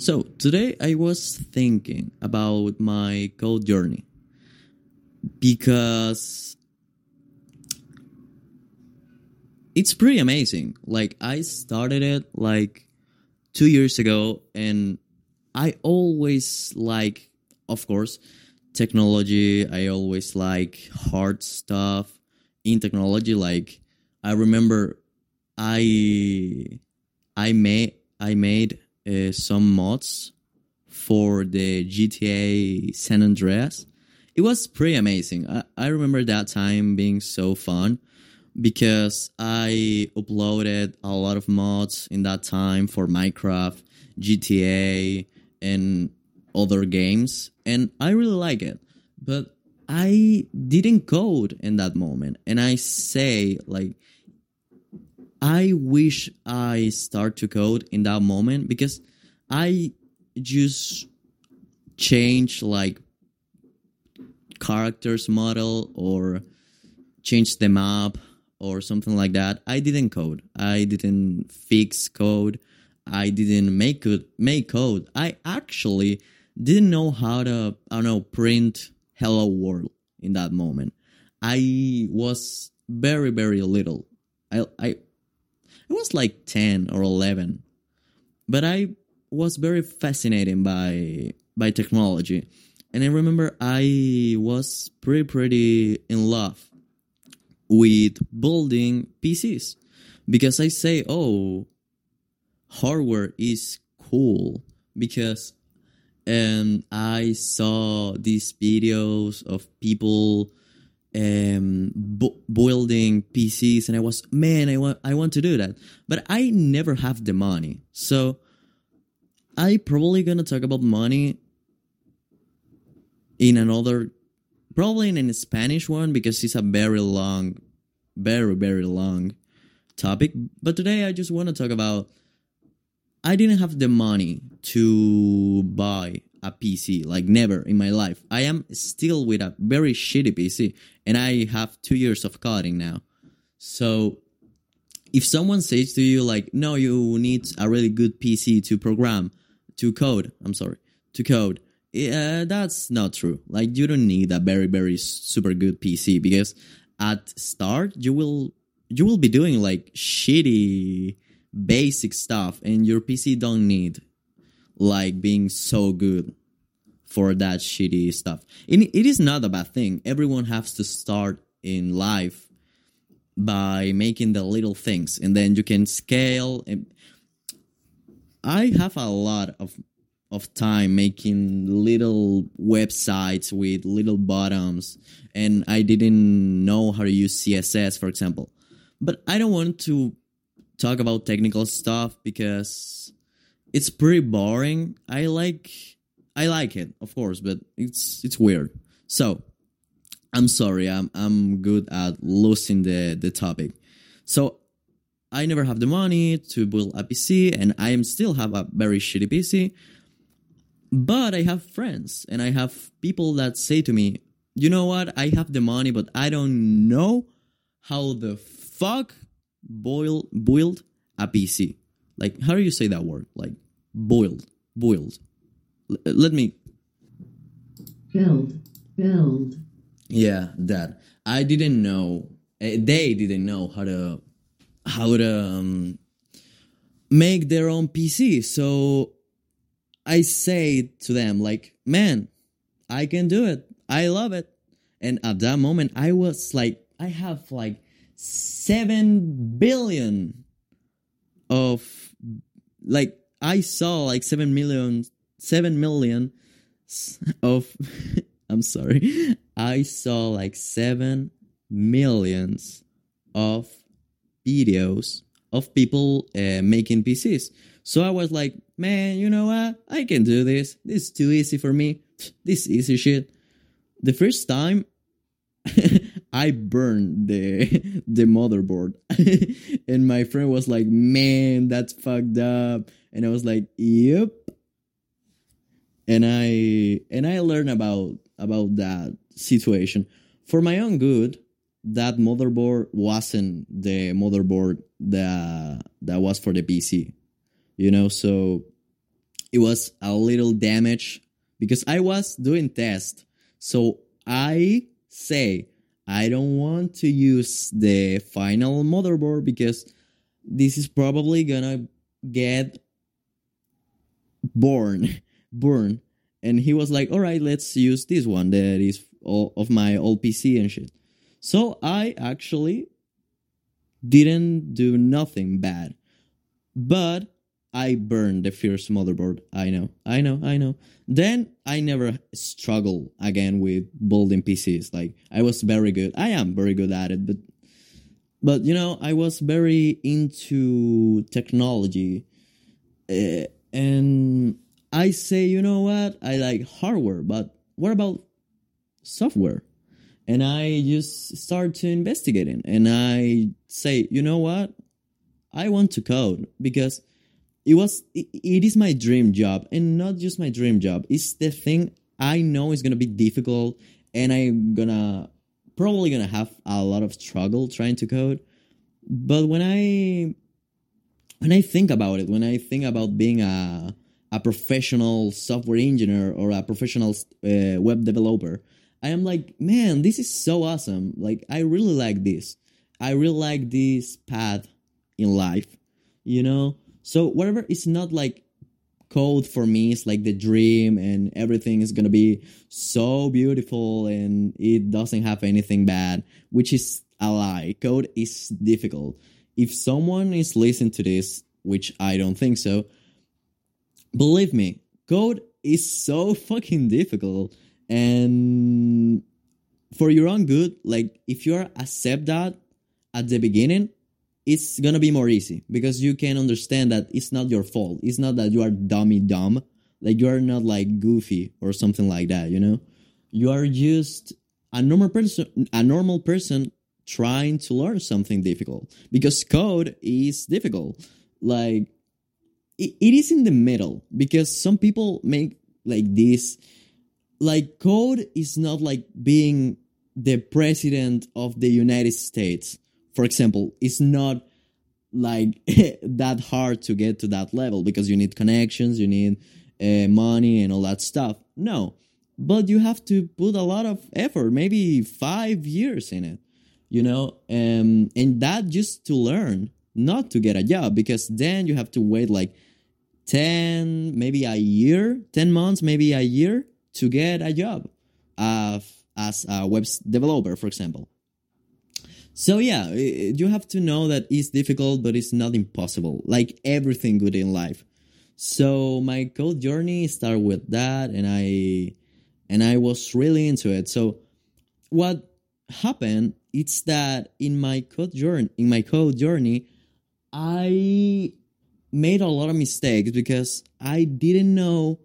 So, today I was thinking about my code journey because it's pretty amazing. Like, I started it like two years ago, and I always like, of course, technology. I always like hard stuff in technology. Like, I remember I I made I made uh, some mods for the GTA San Andreas. It was pretty amazing. I, I remember that time being so fun because I uploaded a lot of mods in that time for Minecraft, GTA, and other games, and I really like it. But I didn't code in that moment, and I say like I wish I start to code in that moment because I just change like characters model or change the map or something like that. I didn't code. I didn't fix code. I didn't make code. Make code. I actually didn't know how to. I don't know print "Hello World" in that moment. I was very very little. I I I was like 10 or 11. But I was very fascinated by by technology. And I remember I was pretty pretty in love with building PCs because I say, "Oh, hardware is cool" because um I saw these videos of people um bu- building PCs and I was man I want I want to do that. But I never have the money. So I probably gonna talk about money in another probably in a Spanish one because it's a very long very very long topic. But today I just want to talk about I didn't have the money to buy a PC, like never in my life. I am still with a very shitty PC, and I have two years of coding now. So, if someone says to you, like, no, you need a really good PC to program, to code, I'm sorry, to code, yeah, that's not true. Like, you don't need a very, very super good PC because at start, you will, you will be doing like shitty basic stuff and your PC don't need like being so good for that shitty stuff. And it is not a bad thing. Everyone has to start in life by making the little things and then you can scale I have a lot of of time making little websites with little bottoms and I didn't know how to use CSS for example. But I don't want to talk about technical stuff because it's pretty boring. I like I like it, of course, but it's it's weird. So I'm sorry, I'm I'm good at losing the the topic. So I never have the money to build a PC, and I am still have a very shitty PC. But I have friends, and I have people that say to me, "You know what? I have the money, but I don't know how the fuck boil build a PC." Like, how do you say that word? Like, boiled, boiled. L- let me. Build, build. Yeah, that. I didn't know. eh, They didn't know how to how to um, make their own PC. So I say to them, like, man, I can do it. I love it. And at that moment, I was like, I have like seven billion of like I saw like seven million seven million of I'm sorry. I saw like seven millions of videos of people uh, making PCs. So I was like, man, you know what? I can do this. This is too easy for me. This easy shit. The first time I burned the the motherboard, and my friend was like, "Man, that's fucked up," and I was like, "Yep." And I and I learned about about that situation for my own good. That motherboard wasn't the motherboard that that was for the PC, you know. So it was a little damage because I was doing test. So I say I don't want to use the final motherboard because this is probably gonna get born burn. And he was like all right let's use this one that is of my old pc and shit. So i actually didn't do nothing bad. But i burned the first motherboard i know i know i know then i never struggle again with building pcs like i was very good i am very good at it but but you know i was very into technology uh, and I say, you know what? I like hardware, but what about software? And I just start to investigating and I say, you know what? I want to code because it was it, it is my dream job and not just my dream job. It's the thing I know is to be difficult and I'm to probably to have a lot of struggle trying to code. But when I when I think about it, when I think about being a a professional software engineer or a professional uh, web developer, I am like, man, this is so awesome. Like, I really like this. I really like this path in life, you know? So, whatever, it's not like code for me is like the dream and everything is gonna be so beautiful and it doesn't have anything bad, which is a lie. Code is difficult. If someone is listening to this, which I don't think so, believe me, code is so fucking difficult. And for your own good, like if you are accept that at the beginning, it's gonna be more easy because you can understand that it's not your fault. It's not that you are dummy dumb. Like you are not like goofy or something like that, you know? You are just a normal person a normal person trying to learn something difficult. Because code is difficult. Like it, it is in the middle because some people make like this like code is not like being the president of the united states for example it's not like that hard to get to that level because you need connections you need uh, money and all that stuff. No. But you have to put a lot of effort maybe five years in it you know? Um, and that just to learn not to get a job because then you have to wait like 10 maybe a year 10 months maybe a year to get a job uh, as a web developer for example so yeah you have to know that it's difficult but it's not impossible like everything good in life. So my code journey started with that and i and i was really into it. So what happened it's that in my code journey in my code journey i made a lot of mistakes because I didn't know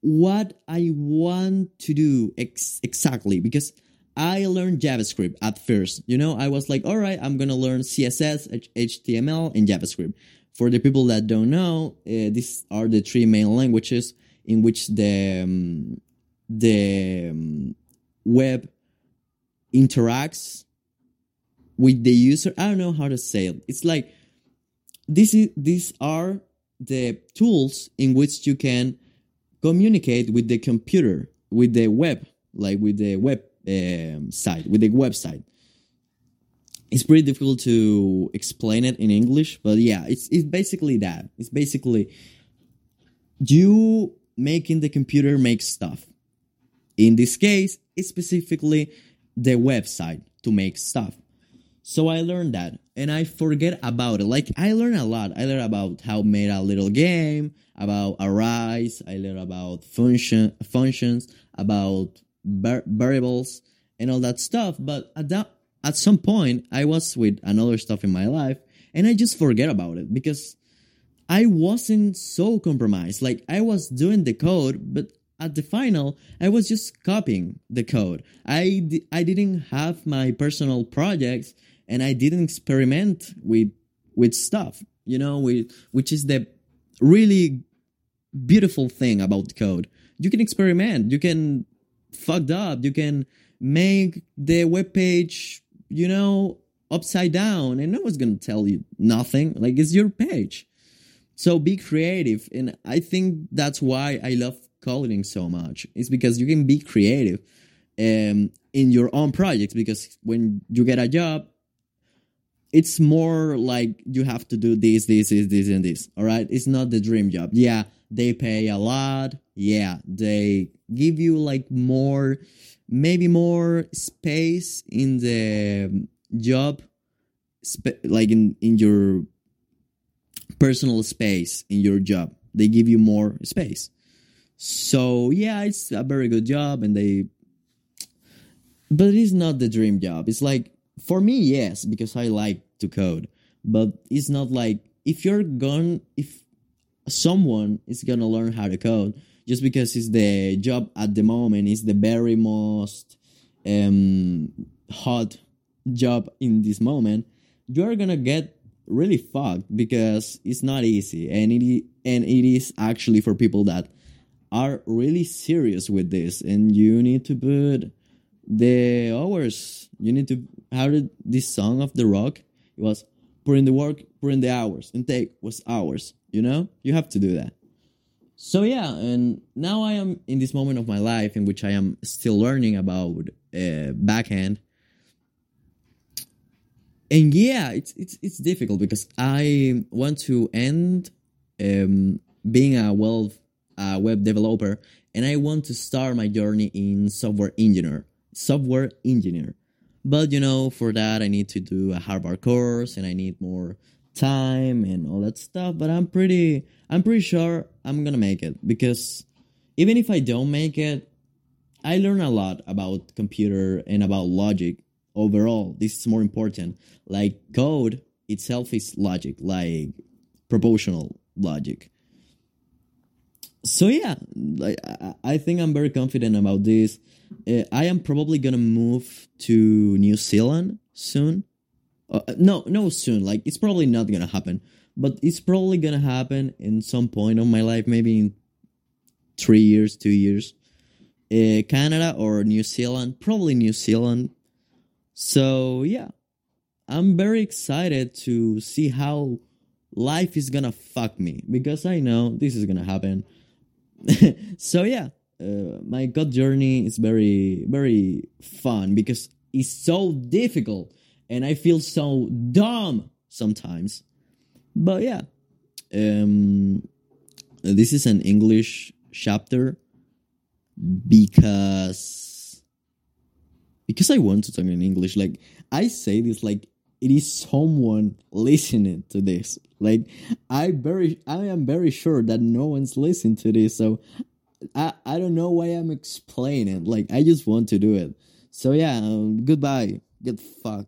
what I want to do ex- exactly because I learned JavaScript at first. You know, I was like, all right, I'm going to learn CSS, HTML, and JavaScript. For the people that don't know, uh, these are the three main languages in which the um, the um, web interacts with the user. I don't know how to say it. It's like this is these are the tools in which you can communicate with the computer, with the web, like with the web um, site, with the website. It's pretty difficult to explain it in English, but yeah, it's it's basically that. It's basically you making the computer make stuff. In this case, it's specifically the website to make stuff. So I learned that and I forget about it. Like I learn a lot. I learn about how made a little game, about arrays. I learn about function functions, about variables, and all that stuff. But at that at some point, I was with another stuff in my life, and I just forget about it because I wasn't so compromised. Like I was doing the code, but at the final, I was just copying the code. I I didn't have my personal projects and I didn't experiment with with stuff, you know, with, which is the really beautiful thing about code. You can experiment, you can fucked up, you can make the web page, you know, upside down, and no one's gonna tell you nothing. Like it's your page. So be creative, and I think that's why I love coding so much. It's because you can be creative um, in your own projects. Because when you get a job, it's more like you have to do this, this, this, this, and this. All right, it's not the dream job. Yeah, they pay a lot. Yeah, they give you like more, maybe more space in the um, job, spe- like in in your personal space in your job. They give you more space. So yeah, it's a very good job, and they. But it's not the dream job. It's like for me, yes, because I like to code. But it's not like if you're gone if someone is gonna learn how to code. Just because it's the job at the moment is the very most um, hot job in this moment, you're gonna get really fucked because it's not easy. And it and it is actually for people that are really serious with this. And you need to put the hours. You need to how did this song of the rock? It was put in the work put in the hours. And take was hours you know? You have to do that. So yeah and now i am in this moment of my life in which i am still learning about uh, backend. And yeah it's it's it's difficult because i want to end um, being a well a web developer and i want to start my journey in software engineer software engineer. But you know for that i need to do a harvard course and i need more time and all that stuff but i'm pretty i'm pretty sure i'm gonna make it because even if i don't make it i learn a lot about computer and about logic. Overall this is more important. Like code itself is logic like proportional logic. So yeah I think i'm very confident about this. Uh, i am probably gonna move to new zealand soon uh, no no soon. Like it's probably not gonna happen but it's probably gonna happen in some point of my life maybe in three years two years. Uh, canada or new zealand probably new zealand. So yeah i'm very excited to see how life is gonna fuck me because i know this is gonna happen. So yeah uh, my god journey is very very fun because it's so difficult and i feel so dumb sometimes. But yeah um this is an english chapter because because i want to talk in english. Like i say this like it is someone listening to this. Like i very i am very sure that no one's listening to this. So i i don't know why i'm explaining. Like i just want to do it. So yeah um, goodbye. Get fucked